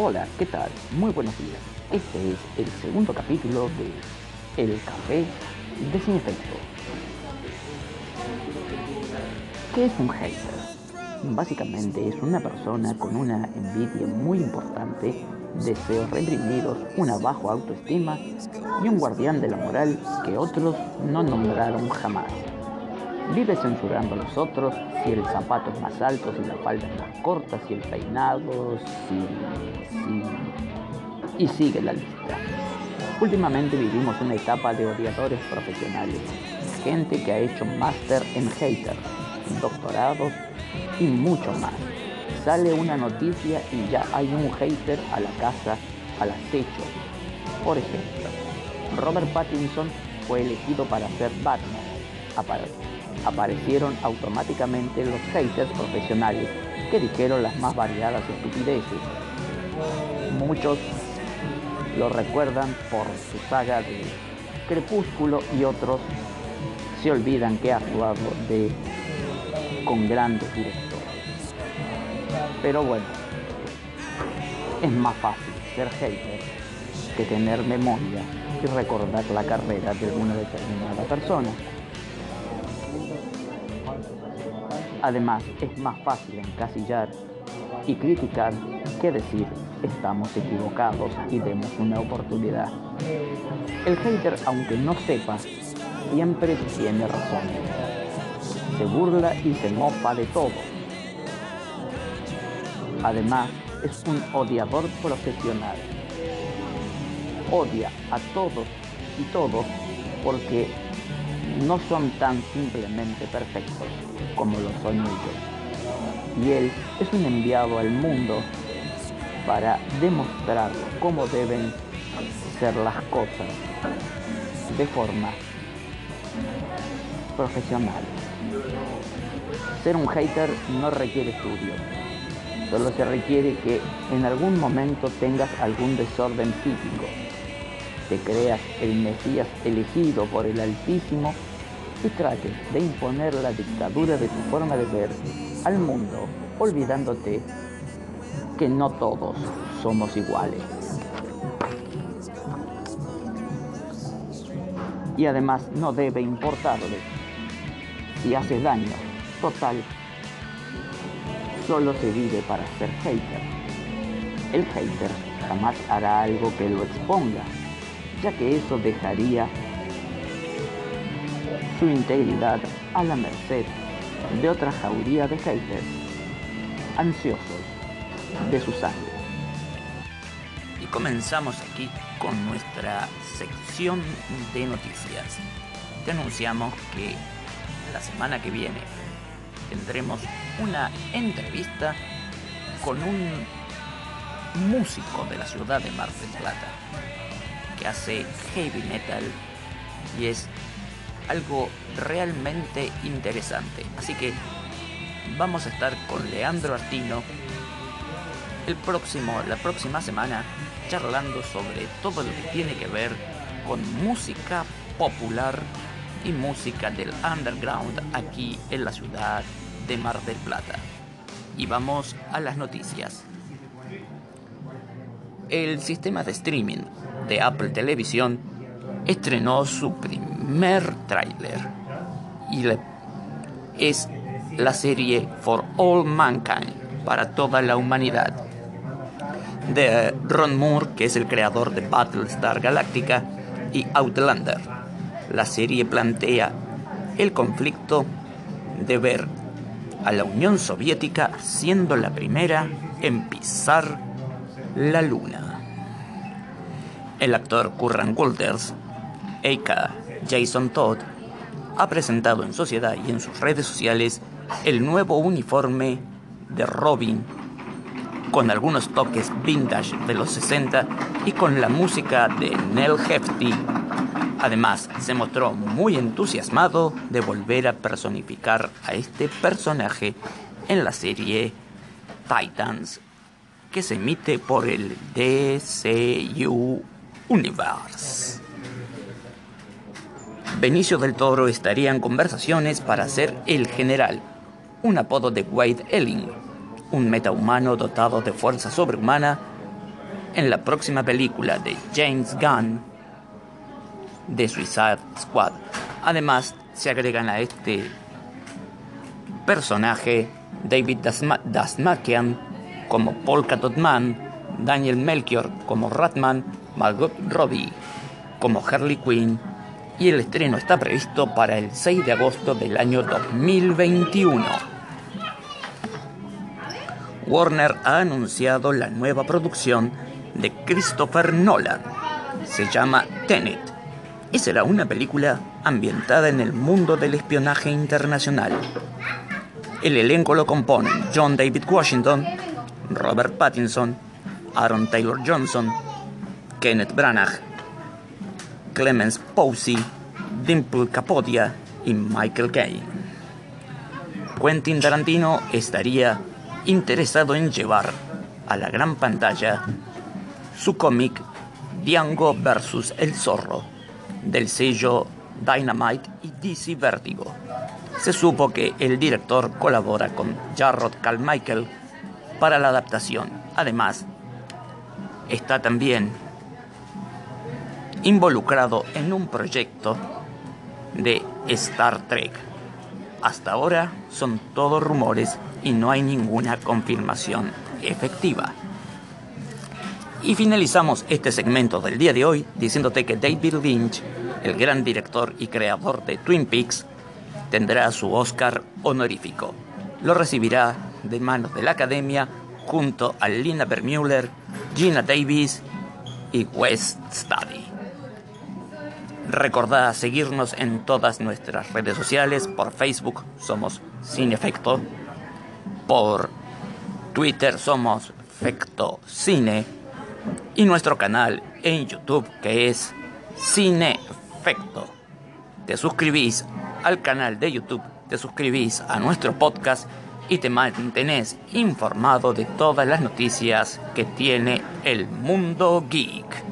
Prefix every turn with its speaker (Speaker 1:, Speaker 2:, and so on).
Speaker 1: Hola, ¿qué tal? Muy buenos días. Este es el segundo capítulo de El Café Desinfecto. ¿Qué es un hater? Básicamente es una persona con una envidia muy importante, deseos reprimidos, una baja autoestima y un guardián de la moral que otros no nombraron jamás. Vive censurando a los otros si el zapato es más alto, si la falda es más corta, si el peinado, si, y sigue la lista. Últimamente vivimos una etapa de odiadores profesionales, gente que ha hecho máster en haters, doctorados y mucho más. Sale una noticia y ya hay un hater a la casa, al acecho. Por ejemplo, Robert Pattinson fue elegido para ser Batman. Aparecieron automáticamente los haters profesionales que dijeron las más variadas estupideces. Muchos lo recuerdan por su saga de Crepúsculo y otros se olvidan que ha actuado de con grandes directores. Pero bueno, es más fácil ser hater que tener memoria y recordar la carrera de una determinada persona. Además, es más fácil encasillar y criticar que decir estamos equivocados y demos una oportunidad. El hater, aunque no sepa, siempre tiene razón se burla y se mofa de todo. Además, es un odiador profesional. Odia a todos y todos porque no son tan simplemente perfectos como lo son ellos. Y él es un enviado al mundo para demostrar cómo deben ser las cosas de forma profesional. Ser un hater no requiere estudio, solo se requiere que en algún momento tengas algún desorden psíquico, te creas el Mesías elegido por el Altísimo y trates de imponer la dictadura de tu forma de ver al mundo, olvidándote que no todos somos iguales. Y además no debe importarle si haces daño. Total, solo se vive para ser hater. El hater jamás hará algo que lo exponga, ya que eso dejaría su integridad a la merced de otra jauría de haters, ansiosos de su sangre. Y comenzamos aquí con nuestra sección de noticias. Te anunciamos que la semana que viene tendremos una entrevista con un músico de la ciudad de Mar del Plata que hace heavy metal y es algo realmente interesante. Así que vamos a estar con Leandro Artino el próximo, la próxima semana charlando sobre todo lo que tiene que ver con música popular y música del underground aquí en la ciudad de Mar del Plata. Y vamos a las noticias. El sistema de streaming de Apple Televisión estrenó su primer tráiler y es la serie For All Mankind para toda la humanidad de Ron Moore, que es el creador de Battlestar Galactica y Outlander la serie plantea el conflicto de ver a la Unión Soviética siendo la primera en pisar la luna. El actor Curran Walters, a.k.a. Jason Todd, ha presentado en sociedad y en sus redes sociales el nuevo uniforme de Robin con algunos toques vintage de los 60 y con la música de Nell Hefty Además, se mostró muy entusiasmado de volver a personificar a este personaje en la serie Titans, que se emite por el DCU Universe. Benicio del Toro estaría en conversaciones para ser el general, un apodo de Wade Elling, un metahumano dotado de fuerza sobrehumana en la próxima película de James Gunn de Suicide Squad. Además, se agregan a este personaje David Dasmakian como Polka Man, Daniel Melchior como Ratman, Margot Robbie como Harley Quinn y el estreno está previsto para el 6 de agosto del año 2021. Warner ha anunciado la nueva producción de Christopher Nolan. Se llama Tenet y será una película ambientada en el mundo del espionaje internacional. El elenco lo componen John David Washington, Robert Pattinson, Aaron Taylor Johnson, Kenneth Branagh, Clemens Posey, Dimple Capodia y Michael Caine. Quentin Tarantino estaría interesado en llevar a la gran pantalla su cómic Django vs. El Zorro del sello Dynamite y DC Vertigo. Se supo que el director colabora con Jarrod Carmichael para la adaptación. Además, está también involucrado en un proyecto de Star Trek. Hasta ahora son todos rumores y no hay ninguna confirmación efectiva. Y finalizamos este segmento del día de hoy diciéndote que David Lynch, el gran director y creador de Twin Peaks, tendrá su Oscar honorífico. Lo recibirá de manos de la Academia junto a Lina Bermuller, Gina Davis y West Study. Recordá seguirnos en todas nuestras redes sociales, por Facebook somos Sin Efecto, por Twitter somos Efecto Cine y nuestro canal en YouTube que es Cine Efecto. Te suscribís al canal de YouTube, te suscribís a nuestro podcast y te mantenés informado de todas las noticias que tiene el mundo geek.